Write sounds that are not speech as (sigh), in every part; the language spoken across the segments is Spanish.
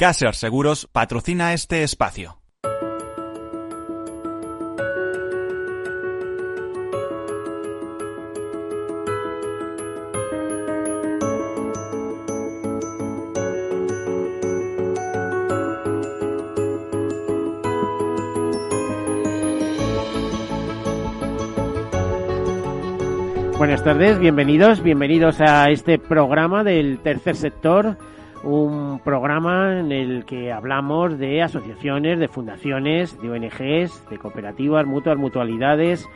Caser Seguros patrocina este espacio. Buenas tardes, bienvenidos, bienvenidos a este programa del tercer sector un programa en el que hablamos de asociaciones, de fundaciones, de ONGs, de cooperativas, mutuas, mutualidades.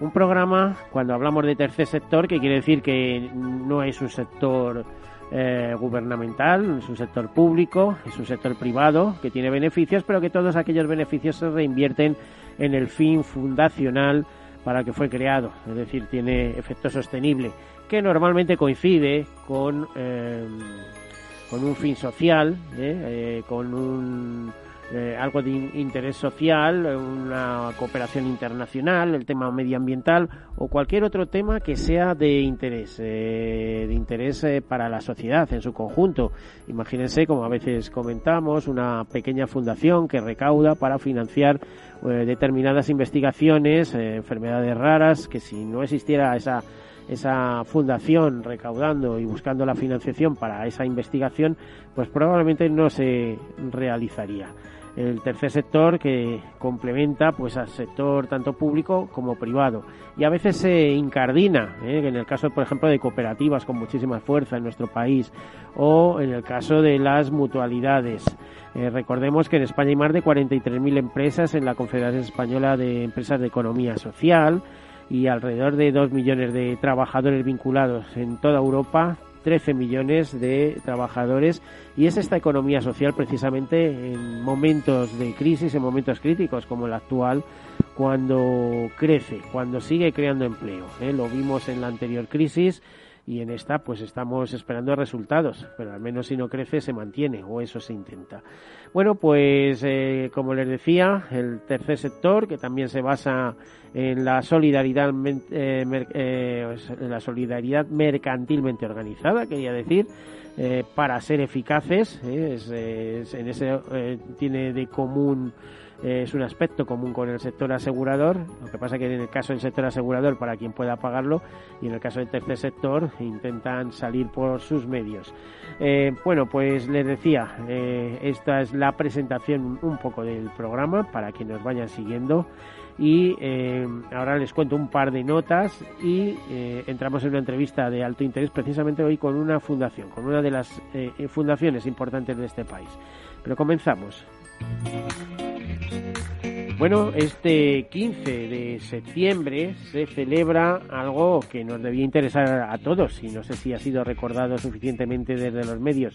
Un programa, cuando hablamos de tercer sector, que quiere decir que no es un sector eh, gubernamental, es un sector público, es un sector privado que tiene beneficios, pero que todos aquellos beneficios se reinvierten en el fin fundacional para que fue creado, es decir, tiene efecto sostenible, que normalmente coincide con eh, con un fin social, ¿eh? Eh, con un, eh, algo de interés social, una cooperación internacional, el tema medioambiental o cualquier otro tema que sea de interés, de interés para la sociedad en su conjunto. Imagínense, como a veces comentamos, una pequeña fundación que recauda para financiar determinadas investigaciones, enfermedades raras, que si no existiera esa esa fundación recaudando y buscando la financiación para esa investigación, pues probablemente no se realizaría. El tercer sector que complementa pues al sector tanto público como privado y a veces se incardina, ¿eh? en el caso por ejemplo de cooperativas con muchísima fuerza en nuestro país o en el caso de las mutualidades. Eh, recordemos que en España hay más de 43.000 empresas en la Confederación Española de Empresas de Economía Social y alrededor de 2 millones de trabajadores vinculados en toda Europa, 13 millones de trabajadores y es esta economía social precisamente en momentos de crisis, en momentos críticos como el actual, cuando crece, cuando sigue creando empleo. ¿eh? Lo vimos en la anterior crisis y en esta pues estamos esperando resultados, pero al menos si no crece se mantiene o eso se intenta. Bueno, pues eh, como les decía, el tercer sector que también se basa en la solidaridad, eh, eh, la solidaridad mercantilmente organizada, quería decir, para ser eficaces, en ese tiene de común es un aspecto común con el sector asegurador, lo que pasa que en el caso del sector asegurador para quien pueda pagarlo y en el caso del tercer sector intentan salir por sus medios. Eh, bueno, pues les decía, eh, esta es la presentación un poco del programa para que nos vayan siguiendo y eh, ahora les cuento un par de notas y entramos en una entrevista de alto interés precisamente hoy con una fundación, con una de las fundaciones importantes de este país. Pero comenzamos. Bueno, este 15 de septiembre se celebra algo que nos debía interesar a todos y no sé si ha sido recordado suficientemente desde los medios.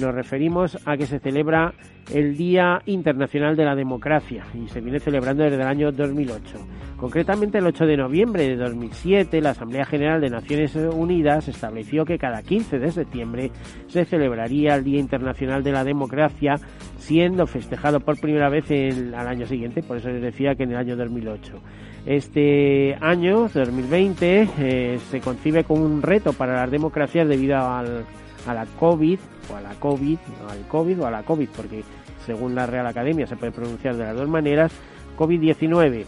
Nos referimos a que se celebra el Día Internacional de la Democracia y se viene celebrando desde el año 2008. Concretamente el 8 de noviembre de 2007 la Asamblea General de Naciones Unidas estableció que cada 15 de septiembre se celebraría el Día Internacional de la Democracia siendo festejado por primera vez el, al año siguiente, por eso les decía que en el año 2008. Este año, 2020, eh, se concibe como un reto para las democracias debido al, a la COVID, o a la COVID, o al COVID o a la COVID, porque según la Real Academia se puede pronunciar de las dos maneras, COVID-19.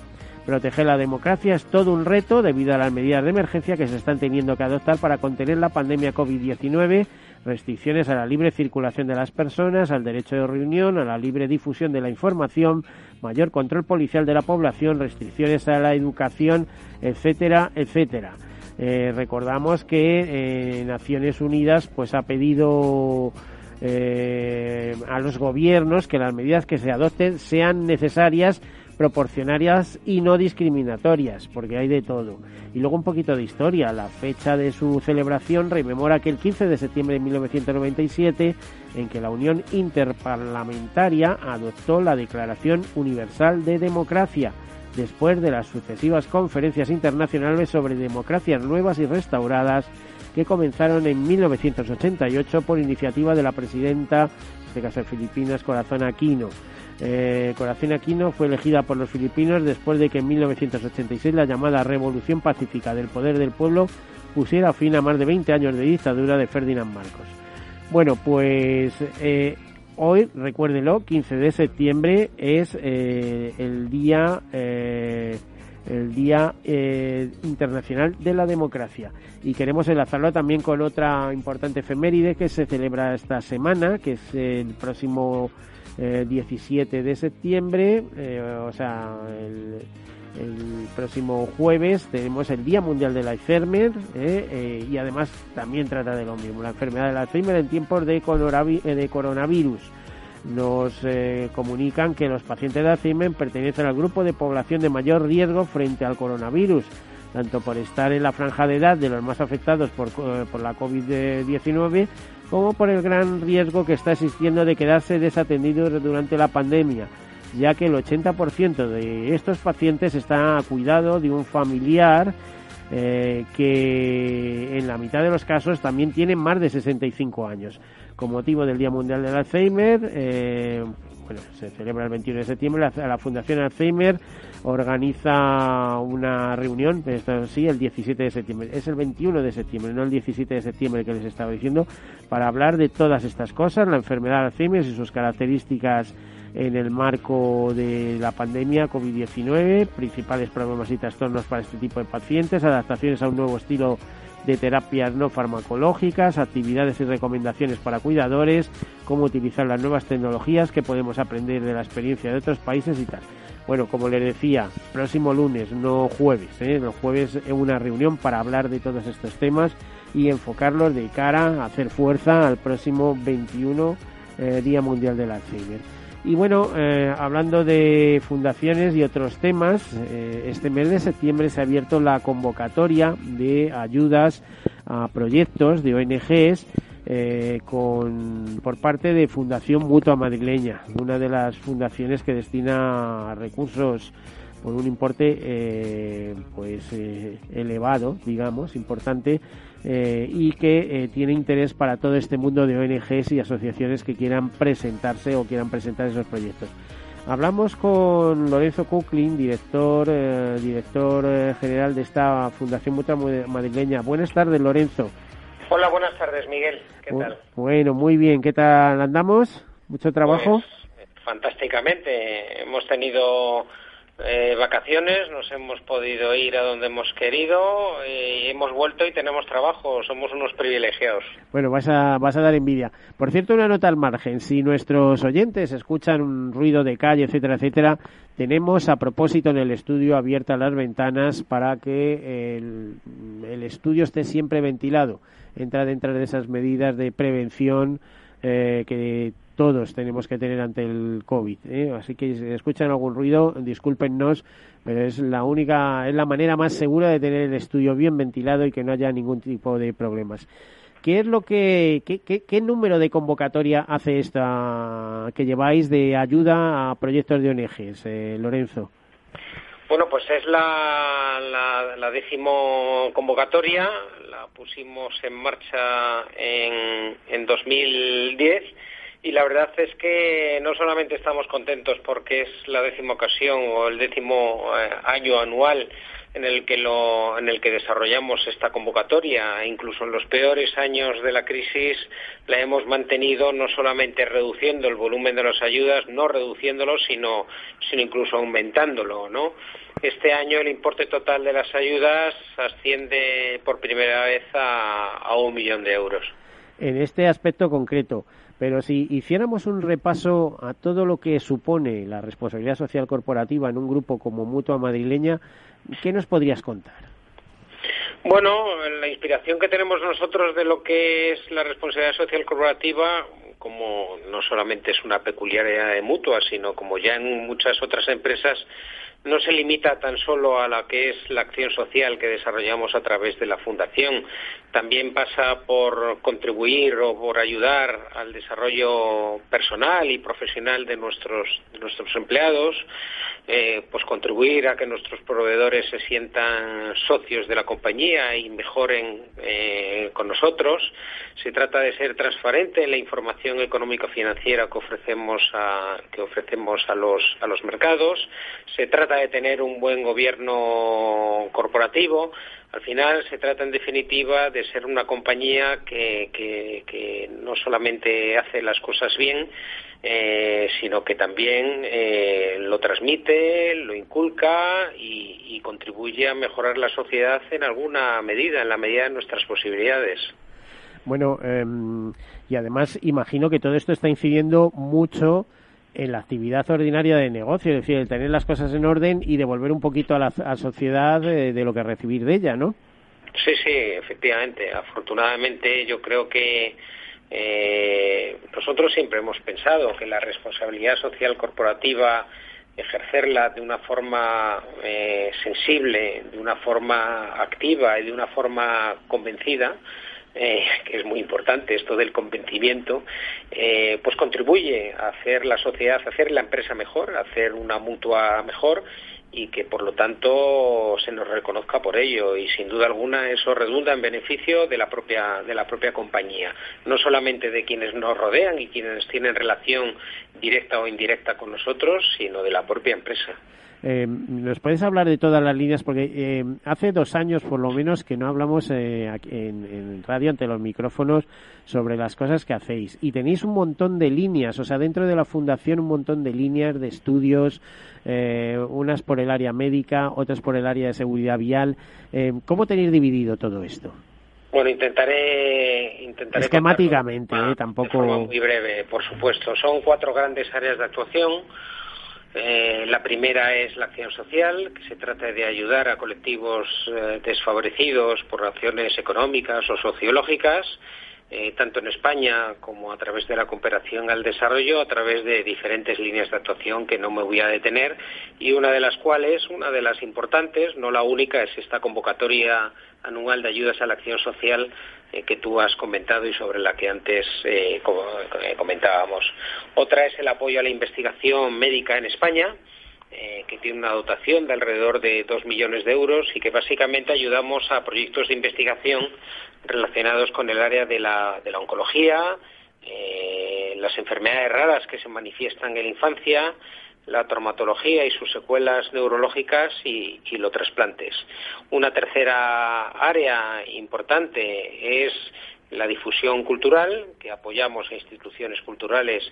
Proteger la democracia es todo un reto debido a las medidas de emergencia que se están teniendo que adoptar para contener la pandemia COVID-19 restricciones a la libre circulación de las personas, al derecho de reunión, a la libre difusión de la información, mayor control policial de la población, restricciones a la educación, etcétera, etcétera. Eh, recordamos que eh, Naciones Unidas pues ha pedido eh, a los gobiernos que las medidas que se adopten sean necesarias proporcionarias y no discriminatorias, porque hay de todo. Y luego un poquito de historia. La fecha de su celebración rememora que el 15 de septiembre de 1997, en que la Unión Interparlamentaria adoptó la Declaración Universal de Democracia, después de las sucesivas conferencias internacionales sobre democracias nuevas y restauradas que comenzaron en 1988 por iniciativa de la presidenta, en este caso de Filipinas, Corazón Aquino. Eh, Corazón Aquino fue elegida por los filipinos después de que en 1986 la llamada Revolución Pacífica del Poder del Pueblo pusiera fin a más de 20 años de dictadura de Ferdinand Marcos. Bueno, pues eh, hoy, recuérdelo, 15 de septiembre es eh, el día eh, el Día eh, Internacional de la Democracia. Y queremos enlazarlo también con otra importante efeméride que se celebra esta semana, que es el próximo 17 de septiembre, o sea, el, el próximo jueves tenemos el Día Mundial del Alzheimer eh, eh, y además también trata de lo mismo, la enfermedad del Alzheimer en tiempos de, eh, de coronavirus. Nos comunican que los pacientes de Alzheimer pertenecen al grupo de población de mayor riesgo frente al coronavirus, tanto por estar en la franja de edad de los más afectados por, por la COVID-19 como por el gran riesgo que está existiendo de quedarse desatendidos durante la pandemia ya que el 80% de estos pacientes está a cuidado de un familiar eh, que en la mitad de los casos también tiene más de 65 años. Con motivo del Día Mundial del Alzheimer, eh, bueno, se celebra el 21 de septiembre, la, Fundación Alzheimer organiza una reunión, esto sí, el 17 de septiembre. Es el 21 de septiembre, no el 17 de septiembre que les estaba diciendo, para hablar de todas estas cosas, la enfermedad de Alzheimer y sus características en el marco de la pandemia COVID-19, principales problemas y trastornos para este tipo de pacientes, adaptaciones a un nuevo estilo de terapias no farmacológicas, actividades y recomendaciones para cuidadores, cómo utilizar las nuevas tecnologías que podemos aprender de la experiencia de otros países y tal. Bueno, como les decía, próximo lunes, no jueves, ¿eh? los jueves es una reunión para hablar de todos estos temas y enfocarlos de cara a hacer fuerza al próximo 21 eh, Día Mundial del Alzheimer. Y bueno, eh, hablando de fundaciones y otros temas, eh, este mes de septiembre se ha abierto la convocatoria de ayudas a proyectos de ONGs eh, con, por parte de Fundación Mutua Madrileña, una de las fundaciones que destina recursos por un importe pues elevado, digamos, importante eh, y que eh, tiene interés para todo este mundo de ONGs y asociaciones que quieran presentarse o quieran presentar esos proyectos. Hablamos con Lorenzo Kuklin, director, eh, director general de esta Fundación Mutua Madrileña. Buenas tardes, Lorenzo. Hola, buenas tardes, Miguel. ¿Qué tal? Bueno, muy bien. ¿Qué tal andamos? ¿Mucho trabajo? Pues, fantásticamente. Hemos tenido eh, vacaciones, nos hemos podido ir a donde hemos querido, y hemos vuelto y tenemos trabajo, somos unos privilegiados. Bueno, vas a, vas a dar envidia. Por cierto, una nota al margen, si nuestros oyentes escuchan un ruido de calle, etcétera, etcétera, tenemos a propósito en el estudio abiertas las ventanas para que el, el estudio esté siempre ventilado. Entra dentro de esas medidas de prevención eh, que todos tenemos que tener ante el COVID. ¿eh? Así que si escuchan algún ruido, discúlpennos, pero es la única, es la manera más segura de tener el estudio bien ventilado y que no haya ningún tipo de problemas. ¿Qué es lo que, qué, qué, número de convocatoria hace esta que lleváis de ayuda a proyectos de ONGs, eh, Lorenzo? Bueno, pues es la, la, la, décimo convocatoria, la pusimos en marcha en, en 2010 y la verdad es que no solamente estamos contentos porque es la décima ocasión o el décimo eh, año anual en el que lo, en el que desarrollamos esta convocatoria. Incluso en los peores años de la crisis la hemos mantenido no solamente reduciendo el volumen de las ayudas, no reduciéndolo, sino, sino incluso aumentándolo, ¿no? Este año el importe total de las ayudas asciende por primera vez a, a un millón de euros. En este aspecto concreto, pero si hiciéramos un repaso a todo lo que supone la responsabilidad social corporativa en un grupo como Mutua Madrileña, ¿qué nos podrías contar? Bueno, la inspiración que tenemos nosotros de lo que es la responsabilidad social corporativa, como no solamente es una peculiaridad de Mutua, sino como ya en muchas otras empresas, no se limita tan solo a la que es la acción social que desarrollamos a través de la Fundación, también pasa por contribuir o por ayudar al desarrollo personal y profesional de nuestros, de nuestros empleados, eh, pues contribuir a que nuestros proveedores se sientan socios de la compañía y mejoren eh, con nosotros. Se trata de ser transparente en la información económica financiera que ofrecemos a, que ofrecemos a los, a los mercados. Se trata de tener un buen gobierno corporativo, al final se trata en definitiva de ser una compañía que, que, no solamente hace las cosas bien, eh, sino que también eh, lo transmite, lo inculca y, contribuye a mejorar la sociedad en alguna medida, en la medida de nuestras posibilidades. Bueno, em, y además imagino que todo esto está incidiendo mucho en la actividad ordinaria de negocio, es decir, el tener las cosas en orden y devolver un poquito a la sociedad de, de, lo que recibir de ella, ¿no? Sí, sí, efectivamente. Afortunadamente yo creo que eh, nosotros siempre hemos pensado que la responsabilidad social corporativa, ejercerla de una forma eh, sensible, de una forma activa y de una forma convencida, eh, que es muy importante esto del convencimiento, eh, pues contribuye a hacer la sociedad, a hacer la empresa mejor, a hacer una mutua mejor y que por lo tanto se nos reconozca por ello. Y sin duda alguna eso redunda en beneficio de la propia de la propia compañía. No solamente de quienes nos rodean y quienes tienen relación directa o indirecta con nosotros sino de la propia empresa eh, ¿Nos puedes hablar de todas las líneas? Porque eh, hace dos años, por lo menos, que no hablamos eh, en, radio ante los micrófonos sobre las cosas que hacéis. Y tenéis un montón de líneas, o sea, dentro de la fundación un montón de líneas de estudios, eh, unas por el área médica, otras por el área de seguridad vial. ¿Cómo tenéis dividido todo esto? Bueno, intentaré, intentaré esquemáticamente, tampoco muy breve, por supuesto. Son cuatro grandes áreas de actuación. Eh, la primera es la acción social, que se trata de ayudar a colectivos eh, desfavorecidos por razones económicas o sociológicas, eh, tanto en España como a través de la cooperación al desarrollo, a través de diferentes líneas de actuación que no me voy a detener, y una de las cuales, una de las importantes, no la única, es esta convocatoria anual de ayudas a la acción social que tú has comentado y sobre la que antes eh, eh, comentábamos. Otra es el apoyo a la investigación médica en España, que tiene una dotación de alrededor de dos millones de euros y que básicamente ayudamos a proyectos de investigación relacionados con el área de la, de la oncología, las enfermedades raras que se manifiestan en la infancia, la traumatología y sus secuelas neurológicas y, los trasplantes. Una tercera área importante es la difusión cultural, que apoyamos a instituciones culturales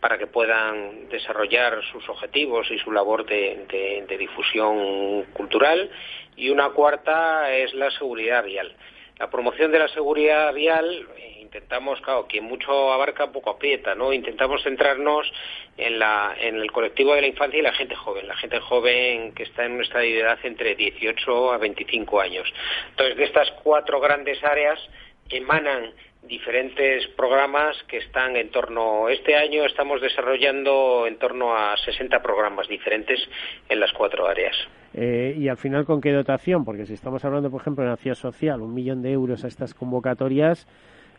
para que puedan desarrollar sus objetivos y su labor de difusión cultural. Y una cuarta es la seguridad vial. La promoción de la seguridad vial intentamos, claro, que mucho abarca, poco aprieta, ¿no? Intentamos centrarnos en, la, en el colectivo de la infancia y la gente joven, la gente joven que está en nuestra edad entre 18 a 25 años. Entonces, de estas cuatro grandes áreas emanan diferentes programas que están en torno, este año estamos desarrollando en torno a 60 programas diferentes en las cuatro áreas. Eh, y al final, ¿con qué dotación? Porque si estamos hablando, por ejemplo, de acción social, un millón de euros a estas convocatorias,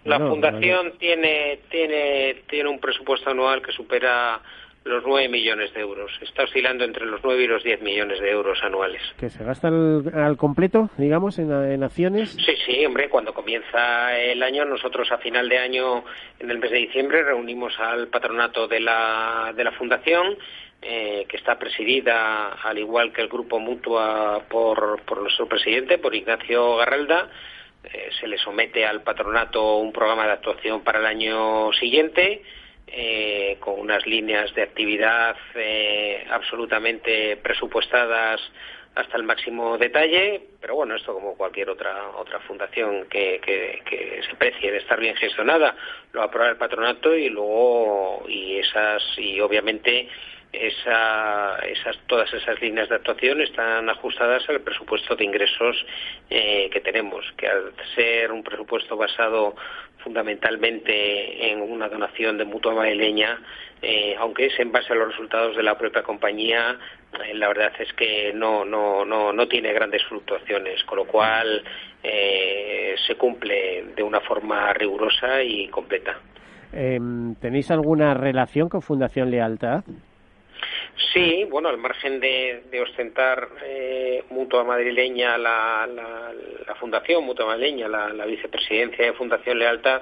la fundación tiene, tiene, tiene un presupuesto anual que supera los 9 millones de euros. Está oscilando entre los 9 y los 10 millones de euros anuales. ¿Que se gasta al, completo, digamos, en, en, acciones? Sí, sí, hombre, cuando comienza el año, nosotros a final de año, en el mes de diciembre, reunimos al patronato de la, de la fundación, eh, que está presidida, al igual que el grupo Mutua, por, por nuestro presidente, por Ignacio Garralda, eh, se le somete al patronato un programa de actuación para el año siguiente eh, con unas líneas de actividad eh, absolutamente presupuestadas hasta el máximo detalle, pero bueno, esto como cualquier otra otra fundación que, que, que se precie de estar bien gestionada, lo aprueba el patronato y luego y esas y obviamente esa, esas, todas esas líneas de actuación están ajustadas al presupuesto de ingresos eh, que tenemos, que al ser un presupuesto basado fundamentalmente en una donación de mutua madrileña, eh, aunque es en base a los resultados de la propia compañía, eh, la verdad es que no, no, no, no tiene grandes fluctuaciones, con lo cual se cumple de una forma rigurosa y completa. Em, ¿Tenéis alguna relación con Fundación Lealtad? Sí, bueno, al margen de, ostentar eh, Mutua Madrileña, la, Fundación Mutua Madrileña, la, vicepresidencia de Fundación Lealtad,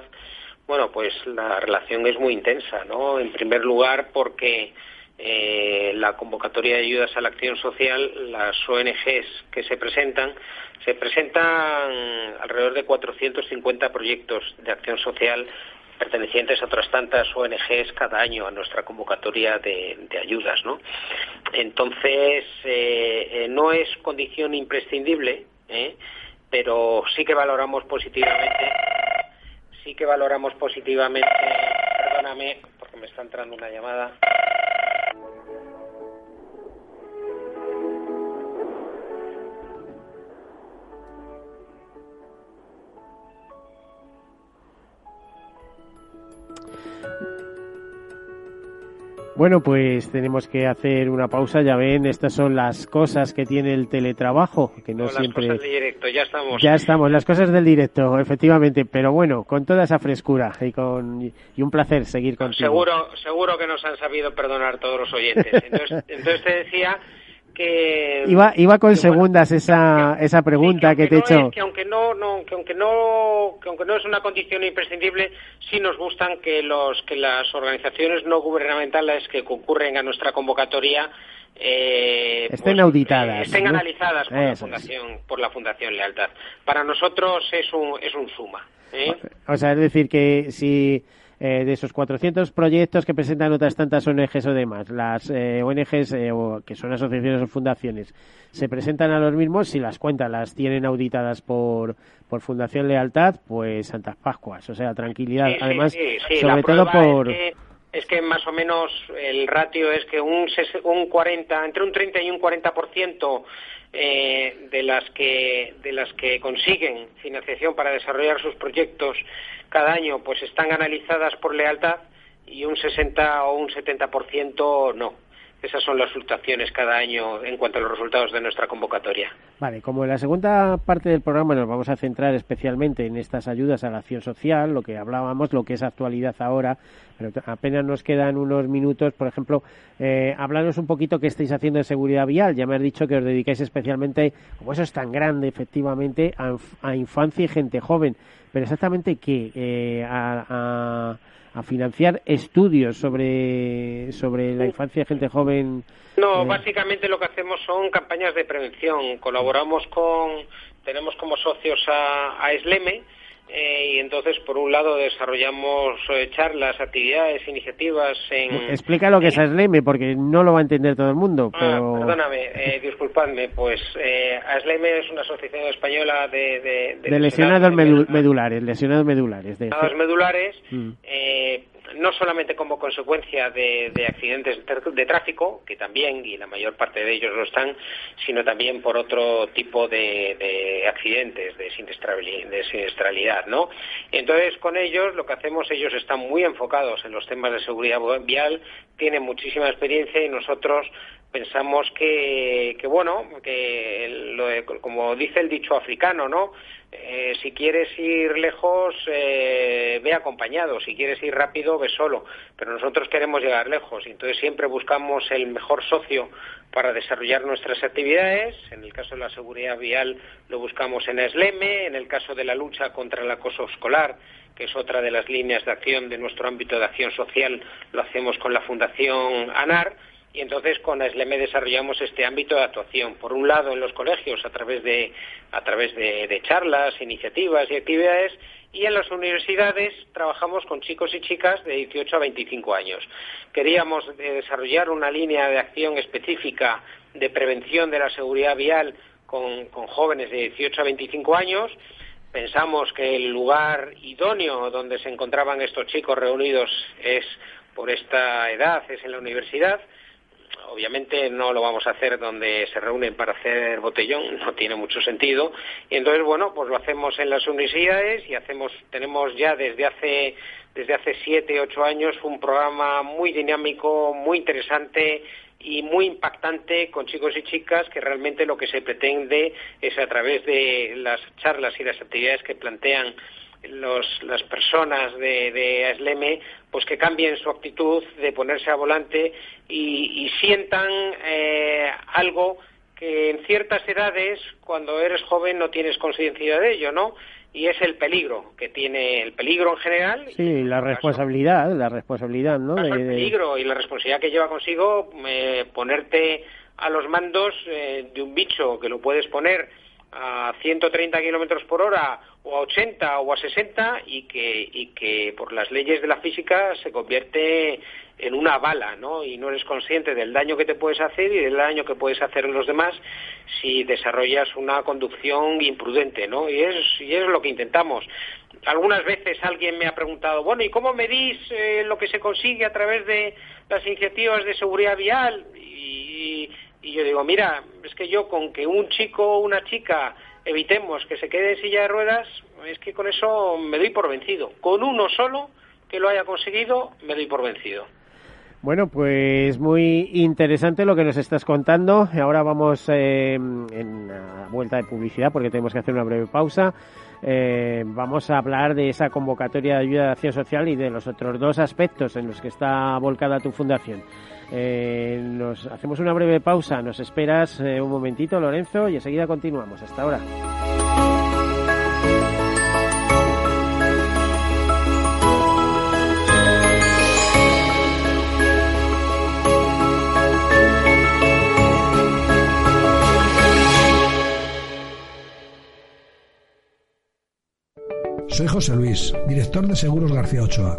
bueno, pues la relación es muy intensa, ¿no? En primer lugar, porque eh, la convocatoria de ayudas a la acción social, las ONGs que se presentan, se presentan alrededor de 450 proyectos de acción social pertenecientes a otras tantas ONGs cada año a nuestra convocatoria de, ayudas, ¿no? Entonces, eh, eh, no es condición imprescindible, pero sí que valoramos positivamente, sí que valoramos positivamente, perdóname, porque me está entrando una llamada. Bueno, pues tenemos que hacer una pausa. Ya ven, estas son las cosas que tiene el teletrabajo, que no siempre. Las cosas del directo, ya estamos. Ya estamos, las cosas del directo, efectivamente. Pero bueno, con toda esa frescura y con y un placer seguir contigo. Seguro, seguro que nos han sabido perdonar todos los oyentes. Entonces, (laughs) entonces te decía que iba iba con segundas esa esa pregunta que, te he hecho. que aunque no, no que aunque no que aunque no es una condición imprescindible sí nos gustan que los que las organizaciones no gubernamentales que concurren a nuestra convocatoria eh, estén pues, auditadas eh, estén analizadas por la fundación por la fundación lealtad. Para nosotros es un es un suma ¿eh? o sea es decir que si eh, de esos 400 proyectos que presentan otras tantas ONGs o demás, las eh, ONGs eh, que son asociaciones o fundaciones, se presentan a los mismos, si las cuentas las tienen auditadas por, por Fundación Lealtad, pues Santas Pascuas, o sea, tranquilidad. Además, sobre todo por... Es que, más o menos el ratio es que un, un 40, entre un 30 y un 40% eh, de las que de las que consiguen financiación para desarrollar sus proyectos cada año pues están analizadas por lealtad y un 60 o un 70% no. Esas son las fluctuaciones cada año en cuanto a los resultados de nuestra convocatoria. Vale, como en la segunda parte del programa nos vamos a centrar especialmente en estas ayudas a la acción social, lo que hablábamos, lo que es actualidad ahora, pero apenas nos quedan unos minutos. Por ejemplo, eh, hablaros un poquito qué estáis haciendo en seguridad vial. Ya me has dicho que os dedicáis especialmente, como eso es tan grande, efectivamente, a, infancia y gente joven. Pero exactamente qué? Eh, a a financiar estudios sobre, sobre la infancia de gente joven? No, eh, básicamente lo que hacemos son campañas de prevención. Colaboramos con, tenemos como socios a, a SLEME, eh, y entonces, por un lado, desarrollamos eh, charlas, actividades, iniciativas en... Explica lo que es ASLEME, porque no lo va a entender todo el mundo, ah, pero... perdóname, eh, (laughs) disculpadme, pues eh, ASLEME es una asociación española de... De, lesionados medulares, lesionados medulares. De... Lesionados medulares, mm no solamente como consecuencia de, accidentes de tráfico, que también, y la mayor parte de ellos lo están, sino también por otro tipo de, accidentes, de siniestralidad, ¿no? Entonces, con ellos, lo que hacemos, ellos están muy enfocados en los temas de seguridad vial, tienen muchísima experiencia y nosotros pensamos que, que bueno, que como dice el dicho africano, ¿no? Eh, si quieres ir lejos, eh, ve acompañado. Si quieres ir rápido, ve solo. Pero nosotros queremos llegar lejos. Entonces siempre buscamos el mejor socio para desarrollar nuestras actividades. En el caso de la seguridad vial lo buscamos en ESLEME. En el caso de la lucha contra el acoso escolar, que es otra de las líneas de acción de nuestro ámbito de acción social, lo hacemos con la Fundación ANAR y entonces con SLEME desarrollamos este ámbito de actuación. Por un lado, en los colegios, a través de, a través de, charlas, iniciativas y actividades, y en las universidades trabajamos con chicos y chicas de 18 a 25 años. Queríamos eh, desarrollar una línea de acción específica de prevención de la seguridad vial con jóvenes de 18 a 25 años. Pensamos que el lugar idóneo donde se encontraban estos chicos reunidos es por esta edad, es en la universidad obviamente no lo vamos a hacer donde se reúnen para hacer botellón, no tiene mucho sentido. Y entonces, bueno, pues lo hacemos en las universidades y hacemos, tenemos ya desde hace desde hace siete, ocho años un programa muy dinámico, muy interesante y muy impactante con chicos y chicas que realmente lo que se pretende es a través de las charlas y las actividades que plantean las personas de, de ASLEME pues que cambien su actitud de ponerse a volante y, sientan eh, algo que en ciertas edades, cuando eres joven, no tienes conciencia de ello, ¿no? y es el peligro que tiene el peligro en general. Sí, la responsabilidad, la responsabilidad, ¿no? el peligro y la responsabilidad que lleva consigo eh, ponerte a los mandos eh, de un bicho que lo puedes poner a 130 kilómetros por hora o a 80 o a 60 y que, y que por las leyes de la física se convierte en una bala, ¿no? Y no eres consciente del daño que te puedes hacer y del daño que puedes hacer los demás si desarrollas una conducción imprudente, ¿no? Y es, y es lo que intentamos. Algunas veces alguien me ha preguntado, bueno, ¿y cómo medís eh, lo que se consigue a través de las iniciativas de seguridad vial? Y, y yo digo, mira, es que yo con que un chico o una chica evitemos que se quede en silla de ruedas, es que con eso me doy por vencido. Con uno solo que lo haya conseguido, me doy por vencido. Bueno, pues muy interesante lo que nos estás contando. Ahora vamos eh, en la vuelta de publicidad porque tenemos que hacer una breve pausa. Eh, vamos a hablar de esa convocatoria de ayuda de acción social y de los otros dos aspectos en los que está volcada tu fundación. Eh, nos hacemos una breve pausa. Nos esperas eh, un momentito, Lorenzo, y enseguida continuamos. Hasta ahora. Soy José Luis, director de Seguros García Ochoa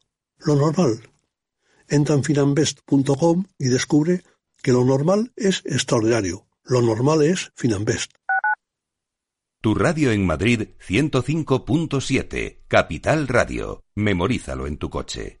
lo normal. Entra en finambest.com y descubre que lo normal es extraordinario. Lo normal es Finambest. Tu radio en Madrid 105.7, Capital Radio. Memorízalo en tu coche.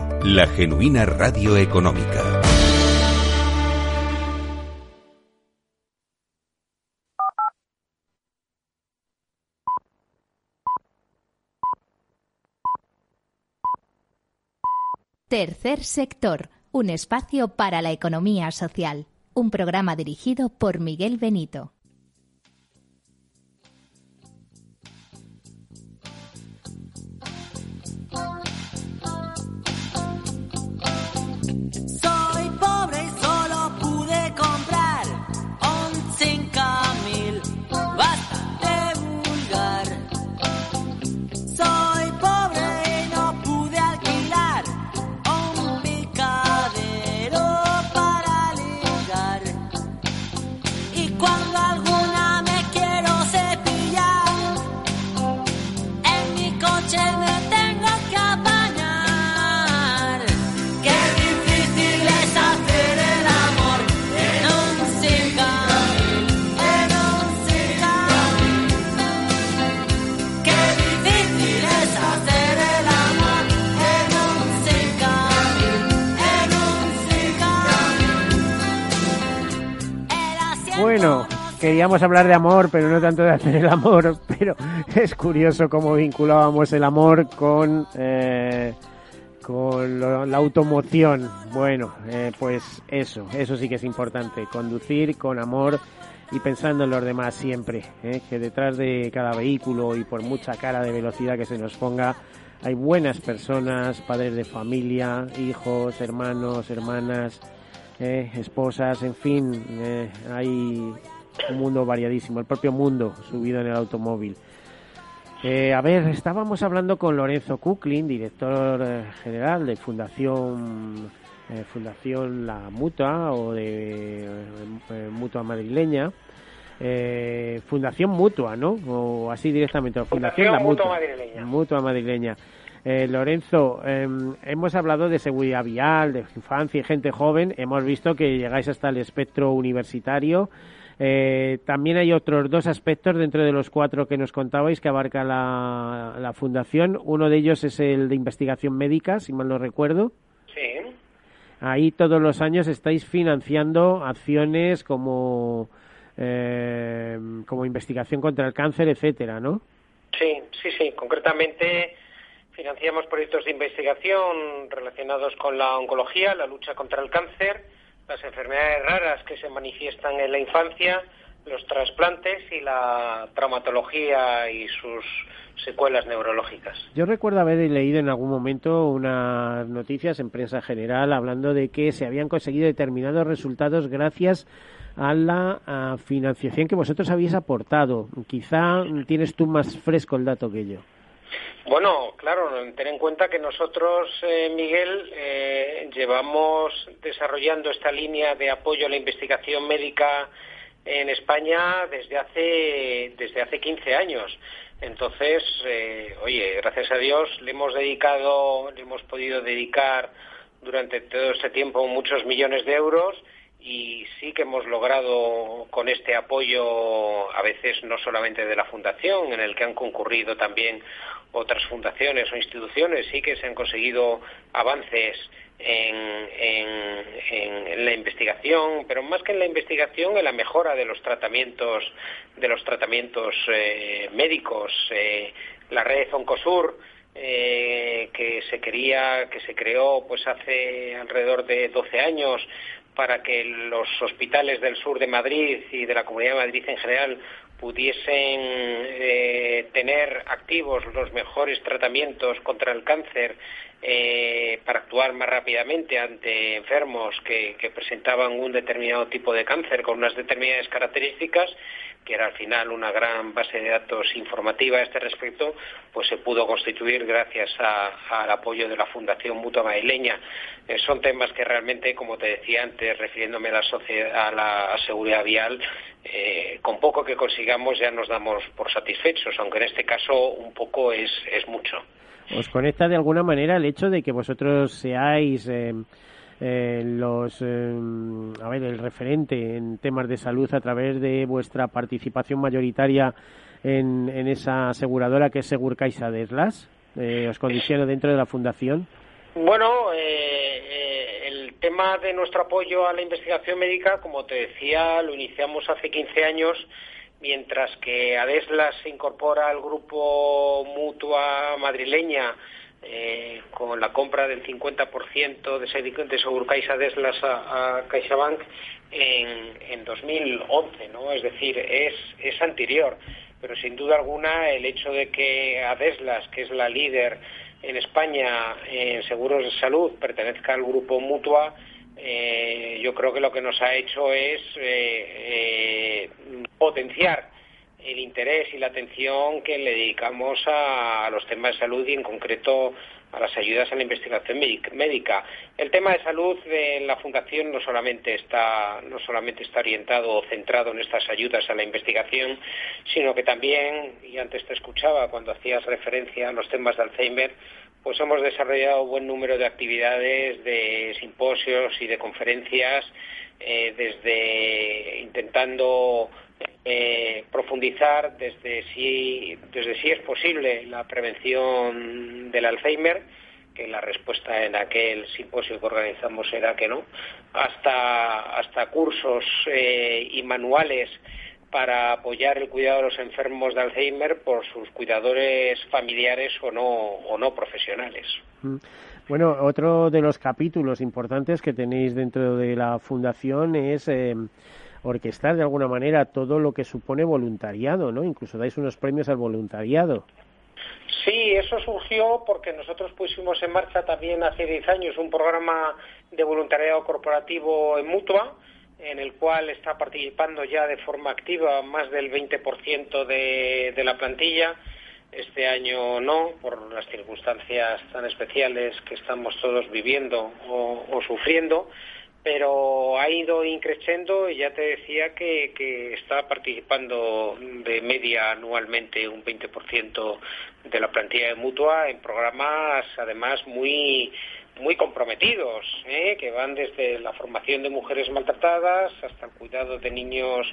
la genuina radio económica. Tercer sector, un espacio para la economía social. Un programa dirigido por Miguel Benito. Queríamos hablar de amor, pero no tanto de hacer el amor, (laughs) pero es curioso cómo vinculábamos el amor con, eh, con la automoción. Bueno, eh, pues eso, eso sí que es importante, conducir con amor y pensando en los demás siempre, eh, que detrás de cada vehículo y por mucha cara de velocidad que se nos ponga, hay buenas personas, padres de familia, hijos, hermanos, hermanas, esposas, en fin, hay un mundo variadísimo, el propio mundo subido en el automóvil. Eh, a ver, estábamos hablando con Lorenzo Kuklin, director eh, general de Fundación eh, Fundación La Mutua o de Mutua Madrileña. Fundación Mutua, ¿no? O así directamente, Fundación, La Mutua, Mutua Madrileña. Lorenzo, em, hemos hablado de seguridad vial, de infancia y gente joven. Hemos visto que llegáis hasta el espectro universitario. Eh, también hay otros dos aspectos dentro de los cuatro que nos contabais que abarca la, fundación. Uno de ellos es el de investigación médica, si mal no recuerdo. Sí. Ahí todos los años estáis financiando acciones como eh, como investigación contra el cáncer, etcétera, ¿no? Sí, sí, sí. Concretamente financiamos proyectos de investigación relacionados con la oncología, la lucha contra el cáncer las enfermedades raras que se manifiestan en la infancia, los trasplantes y la traumatología y sus secuelas neurológicas. Yo recuerdo haber leído en algún momento unas noticias en prensa general hablando de que se habían conseguido determinados resultados gracias a la financiación que vosotros habéis aportado. Quizá tienes tú más fresco el dato que yo. Bueno, claro, ten en cuenta que nosotros, eh, Miguel, eh, llevamos desarrollando esta línea de apoyo a la investigación médica en España desde hace desde hace 15 años. Entonces, eh, oye, gracias a Dios le hemos dedicado, le hemos podido dedicar durante todo este tiempo muchos millones de euros y sí que hemos logrado con este apoyo, a veces no solamente de la Fundación, en el que han concurrido también otras fundaciones o instituciones, sí que se han conseguido avances en, la investigación, pero más que en la investigación, en la mejora de los tratamientos, de los tratamientos eh, médicos. Eh, la red Oncosur, eh, que se quería, que se creó pues hace alrededor de 12 años para que los hospitales del sur de Madrid y de la Comunidad de Madrid en general pudiesen eh, tener activos los mejores tratamientos contra el cáncer eh, para actuar más rápidamente ante enfermos que, presentaban un determinado tipo de cáncer con unas determinadas características, que era al final una gran base de datos informativa a este respecto, pues se pudo constituir gracias al apoyo de la Fundación Mutua Madrileña. Eh, son temas que realmente, como te decía antes, refiriéndome a la, sociedad, a la seguridad vial, eh, con poco que consigamos ya nos damos por satisfechos, aunque en este caso un poco es, es mucho os conecta de alguna manera el hecho de que vosotros seáis eh, eh, los eh, a ver el referente en temas de salud a través de vuestra participación mayoritaria en, esa aseguradora que es Segurcaixa de Eslas? eh, os condiciona dentro de la fundación? Bueno, el tema de nuestro apoyo a la investigación médica, como te decía, lo iniciamos hace 15 años mientras que Adeslas se incorpora al grupo Mutua madrileña eh, con la compra del 50% de, de Segurcaixa Adeslas a, CaixaBank en, en 2011, ¿no? Es decir, es, es anterior, pero sin duda alguna el hecho de que Adeslas, que es la líder en España en seguros de salud, pertenezca al grupo Mutua, eh, yo creo que lo que nos ha hecho es eh, eh, potenciar el interés y la atención que le dedicamos a, los temas de salud y en concreto a las ayudas a la investigación médica. El tema de salud en la fundación no solamente está no solamente está orientado o centrado en estas ayudas a la investigación, sino que también y antes te escuchaba cuando hacías referencia a los temas de Alzheimer, pues hemos desarrollado un buen número de actividades, de simposios y de conferencias, eh, desde intentando eh, profundizar desde si, desde si es posible la prevención del Alzheimer, que la respuesta en aquel simposio que organizamos era que no, hasta, hasta cursos eh, y manuales para apoyar el cuidado de los enfermos de Alzheimer por sus cuidadores familiares o no, o no profesionales. Mm. Bueno, otro de los capítulos importantes que tenéis dentro de la fundación es eh, orquestar de alguna manera todo lo que supone voluntariado, ¿no? Incluso dais unos premios al voluntariado. Sí, eso surgió porque nosotros pusimos en marcha también hace 10 años un programa de voluntariado corporativo en Mutua, en el cual está participando ya de forma activa más del 20% de, de la plantilla. Este año no, por las circunstancias tan especiales que estamos todos viviendo o, sufriendo, pero ha ido increciendo y ya te decía que, que está participando de media anualmente un 20% de la plantilla de mutua en programas además muy muy comprometidos, ¿eh? que van desde la formación de mujeres maltratadas hasta el cuidado de niños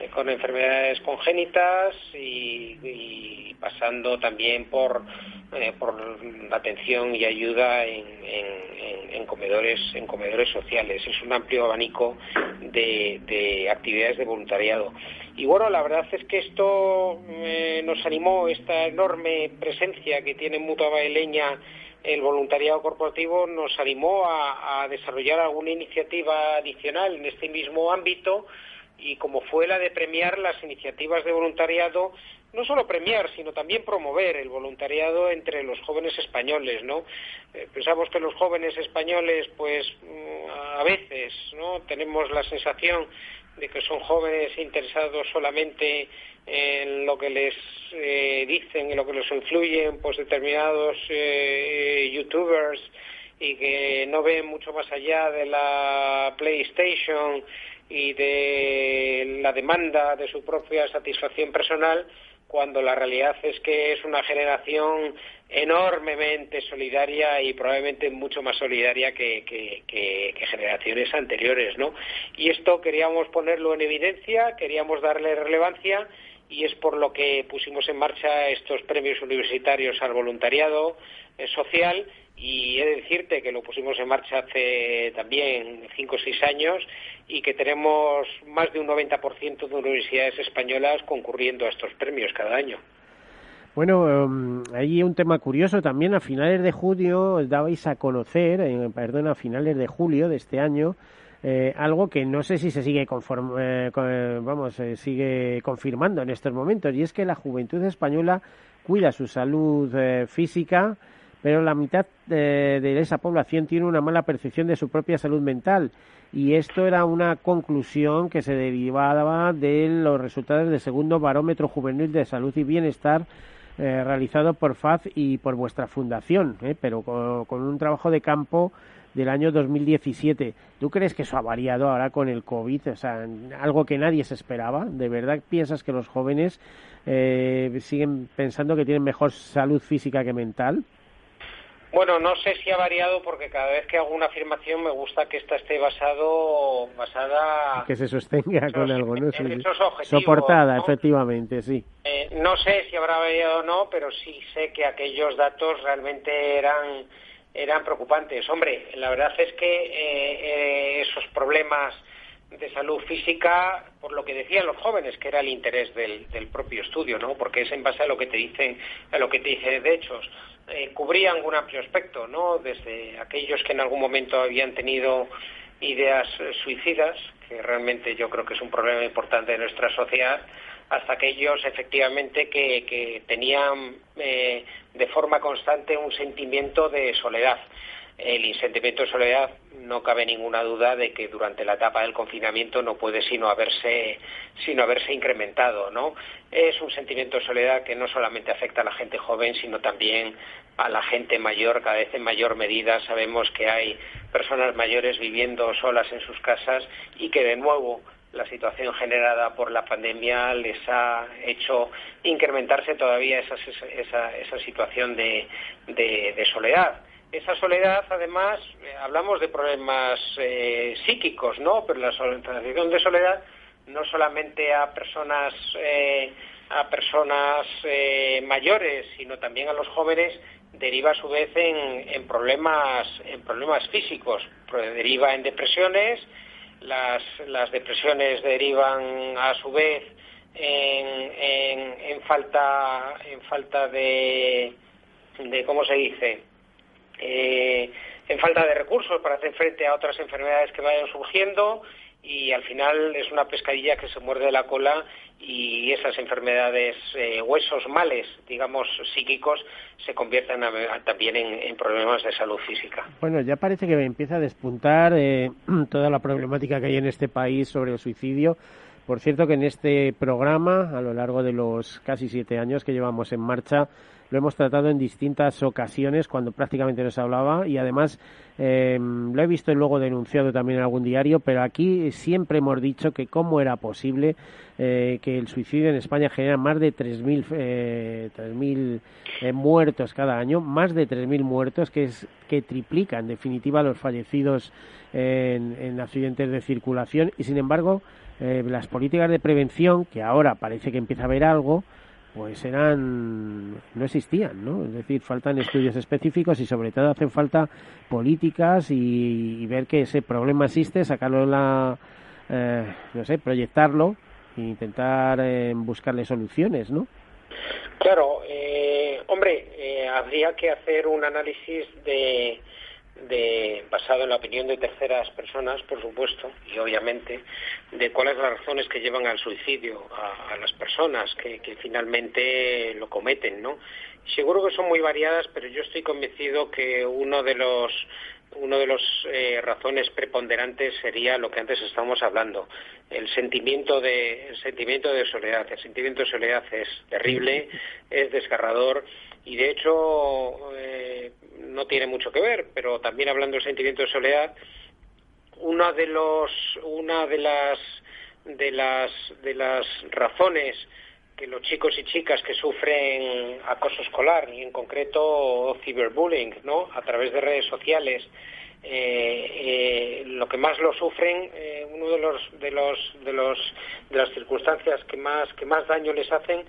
eh, con enfermedades congénitas y, pasando también por, eh, por la atención y ayuda en, en, comedores en comedores sociales. Es un amplio abanico de, de actividades de voluntariado. Y bueno, la verdad es que esto nos animó, esta enorme presencia que tiene Mutua Baileña el voluntariado corporativo nos animó a, desarrollar alguna iniciativa adicional en este mismo ámbito y como fue la de premiar las iniciativas de voluntariado, no solo premiar, sino también promover el voluntariado entre los jóvenes españoles, ¿no? Eh, pensamos que los jóvenes españoles, pues, mm, a veces, ¿no? Tenemos la sensación de que son jóvenes interesados solamente en lo que les eh, dicen, en lo que les influyen pues determinados eh, youtubers y que no ven mucho más allá de la PlayStation y de la demanda de su propia satisfacción personal, cuando la realidad es que es una generación enormemente solidaria y probablemente mucho más solidaria que, generaciones anteriores, ¿no? Y esto queríamos ponerlo en evidencia, queríamos darle relevancia y es por lo que pusimos en marcha estos premios universitarios al voluntariado eh, social y he de decirte que lo pusimos en marcha hace también cinco o seis años y que tenemos más de un 90% de universidades españolas concurriendo a estos premios cada año. Bueno, um, hay un tema curioso también. A finales de junio dabais a conocer, eh, perdón, a finales de julio de este año, eh, algo que no sé si se sigue eh, vamos, se sigue confirmando en estos momentos, y es que la juventud española cuida su salud eh, física, pero la mitad de esa población tiene una mala percepción de su propia salud mental. Y esto era una conclusión que se derivaba de los resultados del segundo barómetro juvenil de salud y bienestar realizado por FAZ y por vuestra fundación, pero con un trabajo de campo del año 2017. ¿Tú crees que eso ha variado ahora con el COVID? O sea, algo que nadie se esperaba. ¿De verdad piensas que los jóvenes eh, siguen pensando que tienen mejor salud física que mental? Bueno, no sé si ha variado porque cada vez que hago una afirmación me gusta que esta esté basado, basada... Que se sostenga con algo, ¿no? Soportada, efectivamente, sí. Eh, no sé si habrá variado o no, pero sí sé que aquellos datos realmente eran, eran preocupantes. Hombre, la verdad es que eh, eh, esos problemas de salud física, por lo que decían los jóvenes, que era el interés del, del propio estudio, ¿no? Porque es en base a lo que te dicen, a lo que te dicen de hechos eh, cubrían un amplio aspecto, ¿no? Desde aquellos que en algún momento habían tenido ideas eh, suicidas, que realmente yo creo que es un problema importante de nuestra sociedad, hasta aquellos efectivamente que, tenían eh, de forma constante un sentimiento de soledad el sentimiento de soledad no cabe ninguna duda de que durante la etapa del confinamiento no puede sino haberse sino haberse incrementado no es un sentimiento de soledad que no solamente afecta a la gente joven sino también a la gente mayor cada vez en mayor medida sabemos que hay personas mayores viviendo solas en sus casas y que de nuevo la situación generada por la pandemia les ha hecho incrementarse todavía esa, esa, situación de, soledad esa soledad, además, eh, hablamos de problemas eh, psíquicos, ¿no? Pero la sensación de soledad no solamente a personas eh, a personas mayores, sino también a los jóvenes deriva a su vez en, problemas en problemas físicos, deriva en depresiones, las, las depresiones derivan a su vez en, en falta en falta de de cómo se dice eh, en falta de recursos para hacer frente a otras enfermedades que vayan surgiendo y al final es una pescadilla que se muerde la cola y esas enfermedades, eh, huesos males, digamos, psíquicos, se convierten también en, problemas de salud física. Bueno, ya parece que empieza a despuntar eh, (clears throat) toda la problemática que hay en este país sobre el suicidio. Por cierto que en este programa, a lo largo de los casi siete años que llevamos en marcha, lo hemos tratado en distintas ocasiones cuando prácticamente no se hablaba y además em, lo he visto luego denunciado también en algún diario, pero aquí siempre hemos dicho que cómo era posible eh, que el suicidio en España genera más de 3.000 eh, eh, muertos cada año, más de 3.000 muertos, que, es, que triplica en definitiva los fallecidos en, en accidentes de circulación y sin embargo las políticas de prevención, que ahora parece que empieza a haber algo, pues eran no existían, ¿no? Es decir, faltan estudios específicos y sobre todo hacen falta políticas y, ver que ese problema existe, sacarlo en la, eh, no sé, proyectarlo e intentar eh, buscarle soluciones, ¿no? Claro, eh, hombre, eh, habría que hacer un análisis de de, basado en la opinión de terceras personas, por supuesto, y obviamente, de cuáles las razones que llevan al suicidio a, las personas que, finalmente lo cometen, ¿no? Seguro que son muy variadas, pero yo estoy convencido que uno de los uno de las eh, razones preponderantes sería lo que antes estábamos hablando, el sentimiento de el sentimiento de soledad. El sentimiento de soledad es terrible, es desgarrador y de hecho eh, no tiene mucho que ver, pero también hablando del sentimiento de soledad, una de los una de las de las de las razones que los chicos y chicas que sufren acoso escolar y en concreto ciberbullying, ¿no? A través de redes sociales eh, eh, lo que más lo sufren, eh, uno de los de los de los de las circunstancias que más que más daño les hacen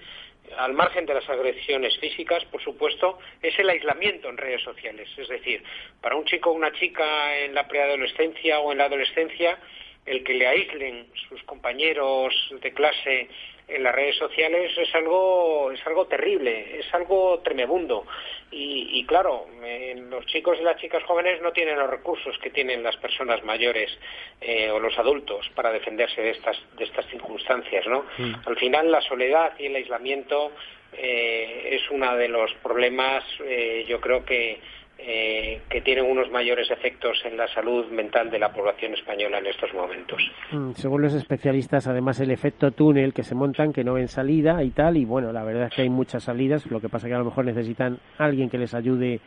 al margen de las agresiones físicas, por supuesto, es el aislamiento en redes sociales. Es decir, para un chico o una chica en la preadolescencia o en la adolescencia, el que le aíslen sus compañeros de clase en las redes sociales es algo es algo terrible, es algo tremebundo. Y, claro, los chicos y las chicas jóvenes no tienen los recursos que tienen las personas mayores eh, o los adultos para defenderse de estas de estas circunstancias, ¿no? Mm. Al final, la soledad y el aislamiento eh, es uno de los problemas, eh, yo creo que eh, que tienen unos mayores efectos en la salud mental de la población española en estos momentos. Mm, según los especialistas, además el efecto túnel que se montan, que no ven salida y tal, y bueno, la verdad es que hay muchas salidas, lo que pasa que a lo mejor necesitan alguien que les ayude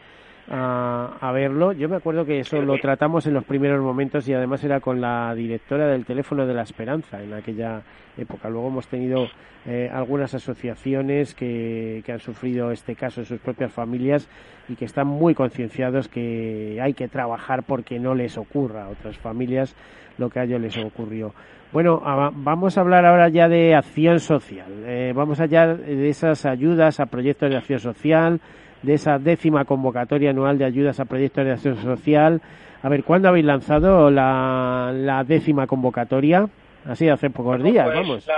a, verlo. Yo me acuerdo que eso lo tratamos en los primeros momentos y además era con la directora del teléfono de la esperanza en aquella época. Luego hemos tenido eh, algunas asociaciones que, que han sufrido este caso en sus propias familias y que están muy concienciados que hay que trabajar porque no les ocurra a otras familias lo que a ellos les ocurrió. Bueno, vamos a hablar ahora ya de acción social. Eh, vamos allá de esas ayudas a proyectos de acción social, de esa décima convocatoria anual de ayudas a proyectos de acción social. A ver, ¿cuándo habéis lanzado la, décima convocatoria? Así hace pocos días, pues vamos.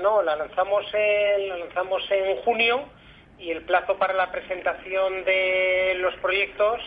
no, la lanzamos, en, la lanzamos en junio y el plazo para la presentación de los proyectos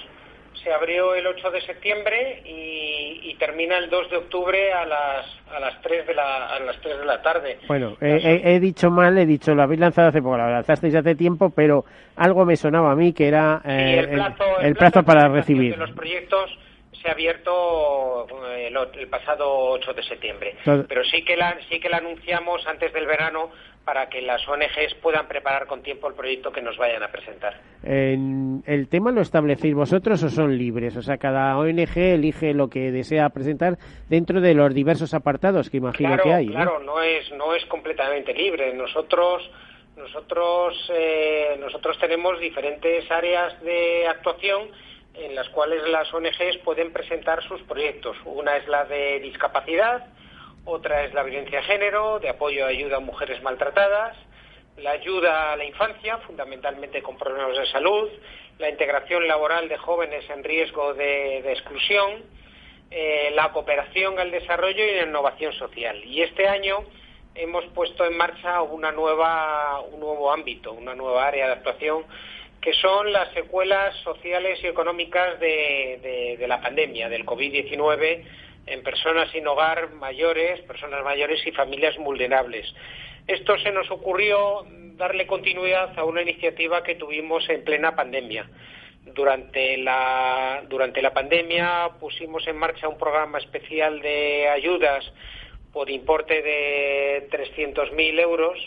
se abrió el 8 de septiembre y, termina el 2 de octubre a las a las 3 de la a las 3 de la tarde. Bueno, he, dicho mal, he dicho lo habéis lanzado hace poco, lo lanzasteis hace tiempo, pero algo me sonaba a mí que era eh, el, plazo, el, plazo, para recibir. los proyectos se ha abierto eh, el, pasado 8 de septiembre. Pero sí que la sí que la anunciamos antes del verano para que las ONGs puedan preparar con tiempo el proyecto que nos vayan a presentar. ¿El tema lo establecéis vosotros o son libres? O sea, cada ONG elige lo que desea presentar dentro de los diversos apartados que imagino que hay. Claro, ¿no? es, no es completamente libre. Nosotros, nosotros, eh, nosotros tenemos diferentes áreas de actuación en las cuales las ONGs pueden presentar sus proyectos. Una es la de discapacidad, otra es la violencia de género, de apoyo a ayuda a mujeres maltratadas, la ayuda a la infancia, fundamentalmente con problemas de salud, la integración laboral de jóvenes en riesgo de, exclusión, eh, la cooperación al desarrollo y la innovación social. Y este año hemos puesto en marcha una nueva, un nuevo ámbito, una nueva área de actuación que son las secuelas sociales y económicas de, de la pandemia, del COVID-19, en personas sin hogar mayores, personas mayores y familias vulnerables. Esto se nos ocurrió darle continuidad a una iniciativa que tuvimos en plena pandemia. Durante la, durante la pandemia pusimos en marcha un programa especial de ayudas por importe de 300.000 euros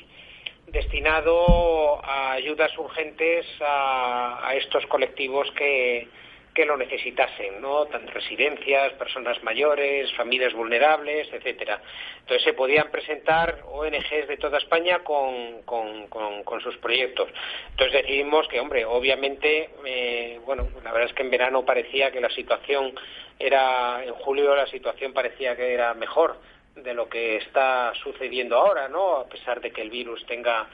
destinado a ayudas urgentes a estos colectivos que, que lo necesitasen, ¿no? Tanto residencias, personas mayores, familias vulnerables, etcétera. Entonces se podían presentar ONGs de toda España con, con, sus proyectos. Entonces decidimos que, hombre, obviamente, eh, bueno, la verdad es que en verano parecía que la situación era, en julio la situación parecía que era mejor de lo que está sucediendo ahora, ¿no? A pesar de que el virus tenga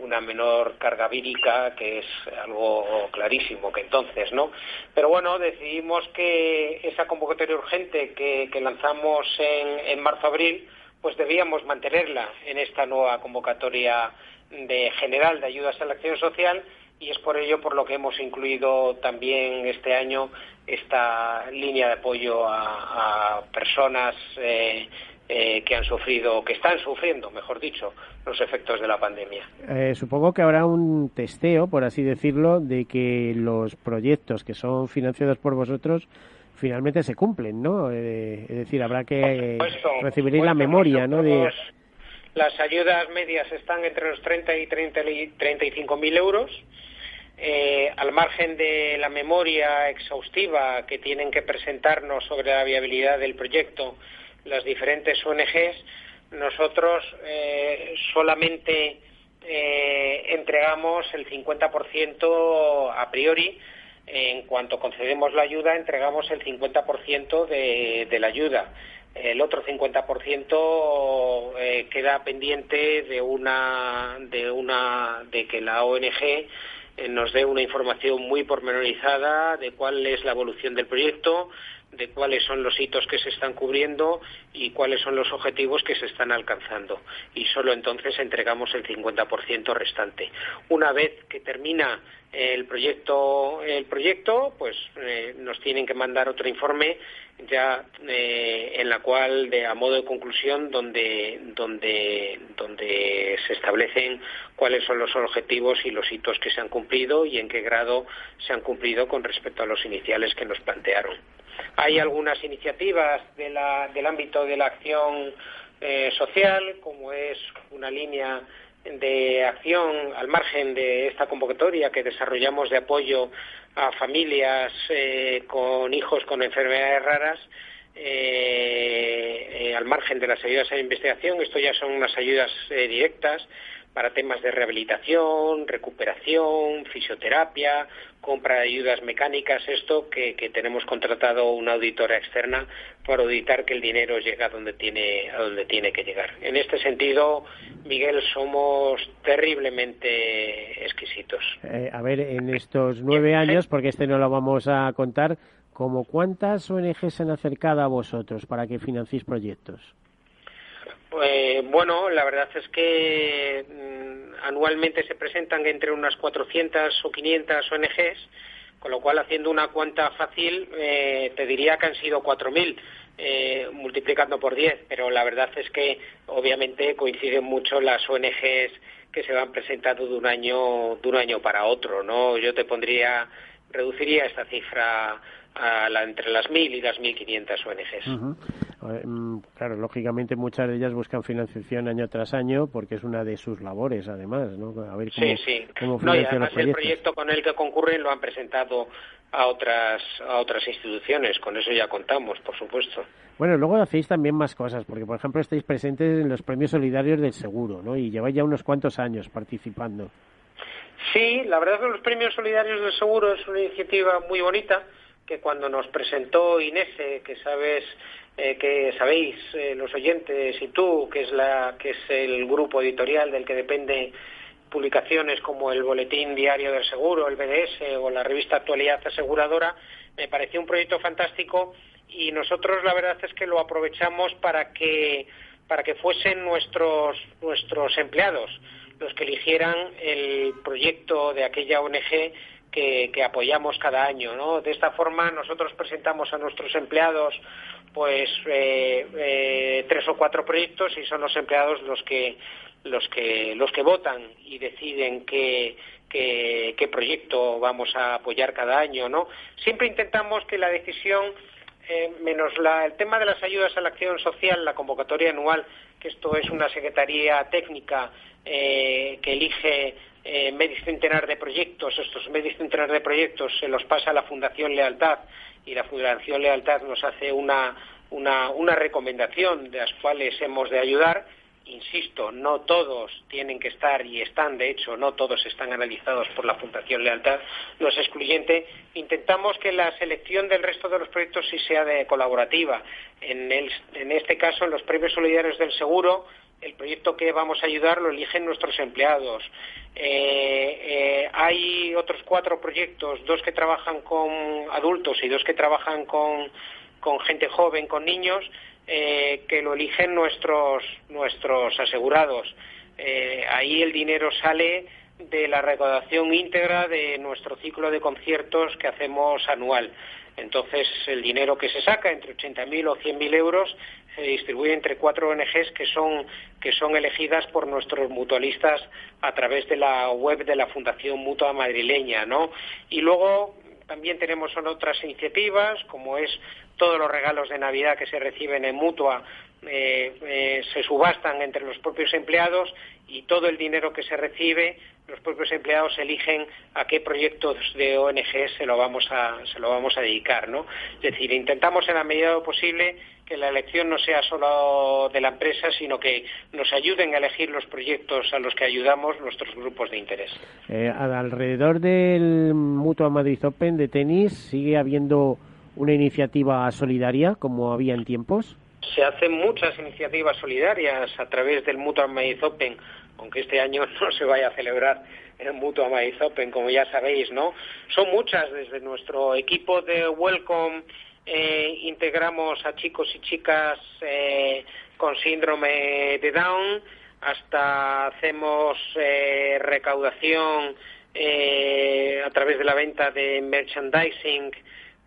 una menor carga vírica, que es algo clarísimo que entonces, ¿no? Pero bueno, decidimos que esa convocatoria urgente que, lanzamos en, marzo-abril, pues debíamos mantenerla en esta nueva convocatoria de general de ayudas a la acción social y es por ello por lo que hemos incluido también este año esta línea de apoyo a, personas eh, eh, que han sufrido, que están sufriendo, mejor dicho, los efectos de la pandemia. Eh, supongo que habrá un testeo, por así decirlo, de que los proyectos que son financiados por vosotros finalmente se cumplen, ¿no? Eh, es decir, habrá que recibir la memoria, ¿no? De... Las ayudas medias están entre los 30 y 30 35 mil euros. al margen de la memoria exhaustiva que tienen que presentarnos sobre la viabilidad del proyecto, las diferentes ONGs, nosotros eh, solamente eh, entregamos el 50% a priori. En cuanto concedemos la ayuda, entregamos el 50% de, de la ayuda. El otro 50% eh, queda pendiente de una, de una, de que la ONG eh, nos dé una información muy pormenorizada de cuál es la evolución del proyecto, de cuáles son los hitos que se están cubriendo y cuáles son los objetivos que se están alcanzando. Y solo entonces entregamos el 50% restante. Una vez que termina el proyecto, el proyecto pues eh, nos tienen que mandar otro informe ya eh, en la cual, de, a modo de conclusión, donde, donde, donde se establecen cuáles son los objetivos y los hitos que se han cumplido y en qué grado se han cumplido con respecto a los iniciales que nos plantearon. Hay algunas iniciativas del ámbito de la acción eh, social, como es una línea de acción al margen de esta convocatoria que desarrollamos de apoyo a familias eh, con hijos con enfermedades raras eh, al margen de las ayudas a la investigación. Esto ya son unas ayudas directas para temas de rehabilitación, recuperación, fisioterapia, compra de ayudas mecánicas, esto que, tenemos contratado una auditora externa para auditar que el dinero llega a donde tiene, a donde tiene que llegar. En este sentido, Miguel, somos terriblemente exquisitos. Eh, a ver, en estos nueve años, porque este no lo vamos a contar, ¿como cuántas ONG se han acercado a vosotros para que financiéis proyectos? Pues, bueno, la verdad es que mm, anualmente se presentan entre unas 400 o 500 ONGs, con lo cual haciendo una cuenta fácil eh, te diría que han sido 4.000. Eh, multiplicando por 10, pero la verdad es que obviamente coinciden mucho las ONGs que se van presentando de un año de un año para otro, ¿no? Yo te pondría reduciría esta cifra a la, entre las 1.000 y las 1.500 ONGs. Mm, claro, lógicamente muchas de ellas buscan financiación año tras año porque es una de sus labores, además, ¿no? A ver cómo, sí, sí. no, y además el proyecto con el que concurren lo han presentado a otras a otras instituciones, con eso ya contamos, por supuesto. Bueno, luego hacéis también más cosas, porque por ejemplo estáis presentes en los premios solidarios del seguro, ¿no? Y lleváis ya unos cuantos años participando. Sí, la verdad es que los premios solidarios del seguro es una iniciativa muy bonita que cuando nos presentó Inese, que sabes eh, que sabéis eh, los oyentes y tú, que es la que es el grupo editorial del que depende publicaciones como el Boletín Diario del Seguro, el BDS o la revista Actualidad Aseguradora, me pareció un proyecto fantástico y nosotros la verdad es que lo aprovechamos para que para que fuesen nuestros nuestros empleados los que eligieran el proyecto de aquella ONG que, apoyamos cada año. ¿no? De esta forma nosotros presentamos a nuestros empleados pues eh, eh, tres o cuatro proyectos y son los empleados los que los que los que votan y deciden qué, qué, proyecto vamos a apoyar cada año no siempre intentamos que la decisión eh, menos la, el tema de las ayudas a la acción social la convocatoria anual que esto es una secretaría técnica que elige eh, medio centenar de proyectos, estos medio centenar de proyectos se los pasa a la Fundación Lealtad y la Fundación Lealtad nos hace una, una, una recomendación de las cuales hemos de ayudar. Insisto, no todos tienen que estar y están, de hecho, no todos están analizados por la Fundación Lealtad, no es excluyente. Intentamos que la selección del resto de los proyectos sí sea de colaborativa. En, el, en este caso, en los premios solidarios del seguro, el proyecto que vamos a ayudar lo eligen nuestros empleados. Eh, eh, hay otros cuatro proyectos, dos que trabajan con adultos y dos que trabajan con, gente joven, con niños, eh, que lo eligen nuestros, nuestros asegurados. ahí el dinero sale de la recaudación íntegra de nuestro ciclo de conciertos que hacemos anual. Entonces, el dinero que se saca, entre 80.000 o 100.000 euros, se distribuye entre cuatro ONGs que son, que son elegidas por nuestros mutualistas a través de la web de la Fundación Mutua Madrileña, ¿no? Y luego también tenemos otras iniciativas, como es todos los regalos de Navidad que se reciben en Mutua eh, eh, se subastan entre los propios empleados y todo el dinero que se recibe los propios empleados eligen a qué proyectos de ONG se lo vamos a se lo vamos a dedicar no es decir intentamos en la medida de lo posible que la elección no sea solo de la empresa sino que nos ayuden a elegir los proyectos a los que ayudamos nuestros grupos de interés. Eh, alrededor del Mutua Madrid Open de tenis sigue habiendo una iniciativa solidaria como había en tiempos se hacen muchas iniciativas solidarias a través del Mutua Maíz Open, aunque este año (laughs) no se vaya a celebrar el Mutua Maíz Open, como ya sabéis, ¿no? Son muchas, desde nuestro equipo de Welcome eh, integramos a chicos y chicas eh, con síndrome de Down, hasta hacemos eh, recaudación a través de la venta de merchandising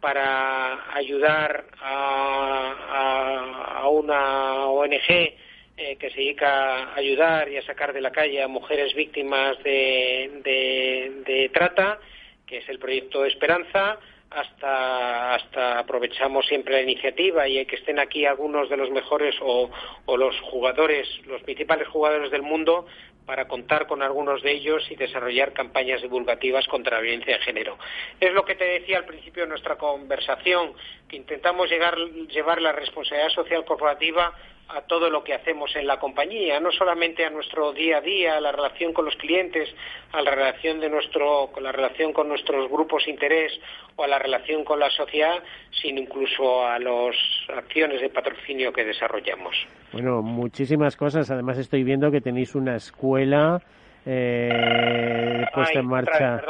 para ayudar a, una ONG eh, que se dedica a ayudar y a sacar de la calle a mujeres víctimas de, trata, que es el proyecto Esperanza, hasta, hasta aprovechamos siempre la iniciativa y que estén aquí algunos de los mejores o, o, los jugadores, los principales jugadores del mundo para contar con algunos de ellos y desarrollar campañas divulgativas contra la violencia de género. Es lo que te decía al principio de nuestra conversación, que intentamos llevar la responsabilidad social corporativa a todo lo que hacemos en la compañía, no solamente a nuestro día a día, a la relación con los clientes, a la relación de nuestro, con la relación con nuestros grupos de interés o a la relación con la sociedad, sino incluso a las acciones de patrocinio que desarrollamos. Bueno, muchísimas cosas. Además estoy viendo que tenéis una escuela eh, puesta en marcha.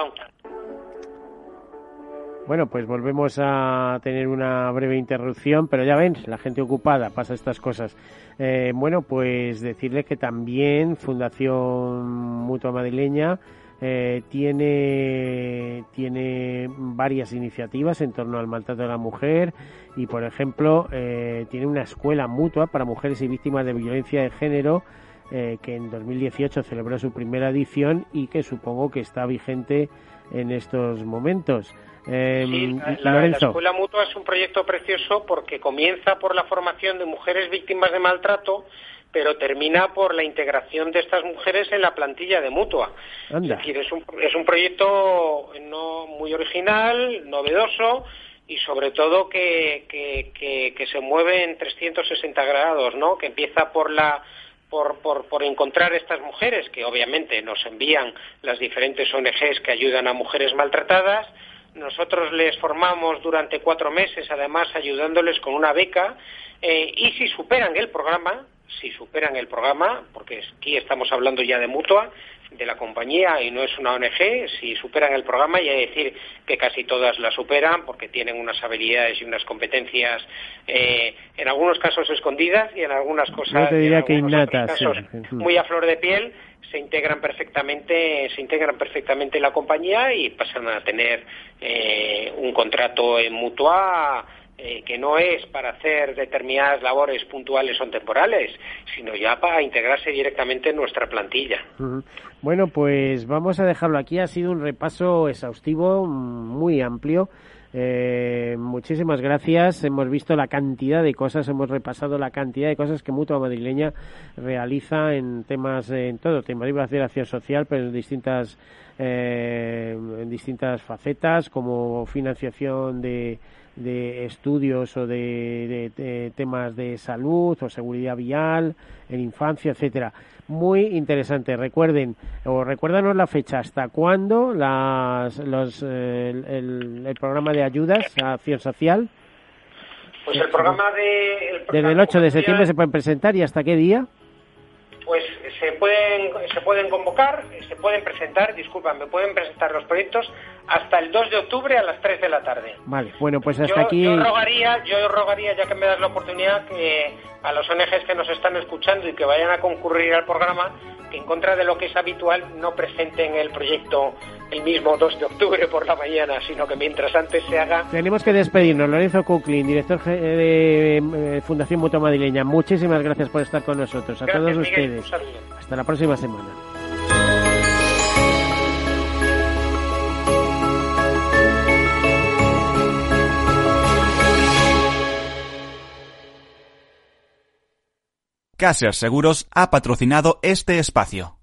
Bueno, pues volvemos a tener una breve interrupción, pero ya ven, la gente ocupada pasa estas cosas. Eh, bueno, pues decirle que también Fundación Mutua Madrileña eh, tiene, tiene varias iniciativas en torno al maltrato de la mujer y, por ejemplo, eh, tiene una escuela mutua para mujeres y víctimas de violencia de género que en 2018 celebró su primera edición y que supongo que está vigente en estos momentos. Eh, sí, la, Escuela Mutua es un proyecto precioso porque comienza por la formación de mujeres víctimas de maltrato, pero termina por la integración de estas mujeres en la plantilla de Mutua. Es decir, es un, es un proyecto no muy original, novedoso y sobre todo que, que, que, se mueve en 360 grados, ¿no? Que empieza por la por, por, por, encontrar estas mujeres que obviamente nos envían las diferentes ONGs que ayudan a mujeres maltratadas, nosotros les formamos durante cuatro meses, además ayudándoles con una beca, eh, y si superan el programa, si superan el programa, porque aquí estamos hablando ya de mutua, de la compañía y no es una ONG, si superan el programa, y hay que decir que casi todas la superan porque tienen unas habilidades y unas competencias, eh, en algunos casos escondidas y en algunas cosas, muy a flor de piel, se integran perfectamente, se integran perfectamente en la compañía y pasan a tener eh, un contrato en mutua eh, que no es para hacer determinadas labores puntuales o temporales, sino ya para integrarse directamente en nuestra plantilla. Bueno, pues vamos a dejarlo aquí. Ha sido un repaso exhaustivo, muy amplio. Eh, muchísimas gracias. Hemos visto la cantidad de cosas, hemos repasado la cantidad de cosas que Mutua Madrileña realiza en temas, en todo, tema de acción social, pero en distintas, eh, en distintas facetas, como financiación de de estudios o de, temas de salud o seguridad vial en infancia, etcétera. Muy interesante. Recuerden o recuérdanos la fecha hasta cuándo las, los, el, el, programa de ayudas a acción social. Pues el programa de desde el 8 de septiembre se pueden presentar y hasta qué día se pueden, se pueden convocar, se pueden presentar, disculpa, me pueden presentar los proyectos hasta el 2 de octubre a las 3 de la tarde. Vale, bueno, pues hasta aquí... Yo rogaría, yo rogaría, ya que me das la oportunidad, que a los ONGs que nos están escuchando y que vayan a concurrir al programa, que en contra de lo que es habitual no presenten el proyecto el mismo 2 de octubre por la mañana, sino que mientras antes se haga... Tenemos que despedirnos. Lorenzo Kuklin, director de eh, Fundación Mutua Madrileña, muchísimas gracias por estar con nosotros. A todos ustedes. Hasta la próxima semana. Caser Seguros ha patrocinado este espacio.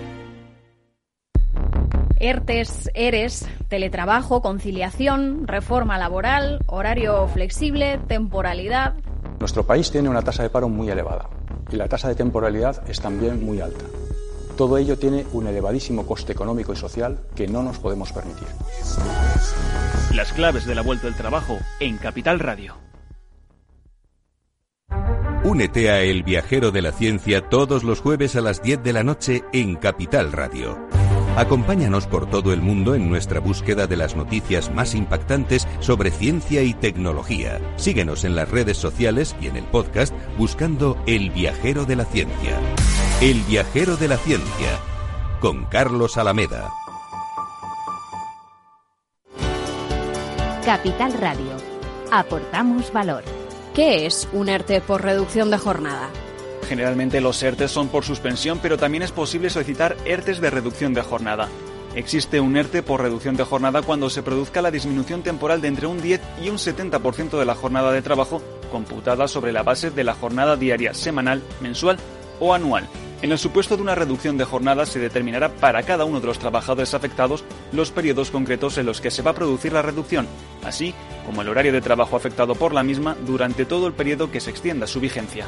ERTES, ERES, teletrabajo, conciliación, reforma laboral, horario flexible, temporalidad. Nuestro país tiene una tasa de paro muy elevada y la tasa de temporalidad es también muy alta. Todo ello tiene un elevadísimo coste económico y social que no nos podemos permitir. Las claves de la vuelta del trabajo en Capital Radio. Únete a El Viajero de la Ciencia todos los jueves a las 10 de la noche en Capital Radio. Acompáñanos por todo el mundo en nuestra búsqueda de las noticias más impactantes sobre ciencia y tecnología. Síguenos en las redes sociales y en el podcast buscando El Viajero de la Ciencia. El Viajero de la Ciencia. con Carlos Alameda. Capital Radio. Aportamos valor. ¿Qué es un ERTE por reducción de jornada? Generalmente los ERTES son por suspensión, pero también es posible solicitar ERTES de reducción de jornada. Existe un ERTE por reducción de jornada cuando se produzca la disminución temporal de entre un 10 y un 70% de la jornada de trabajo computada sobre la base de la jornada diaria, semanal, mensual o anual. En el supuesto de una reducción de jornada se determinará para cada uno de los trabajadores afectados los periodos concretos en los que se va a producir la reducción, así como el horario de trabajo afectado por la misma durante todo el periodo que se extienda su vigencia.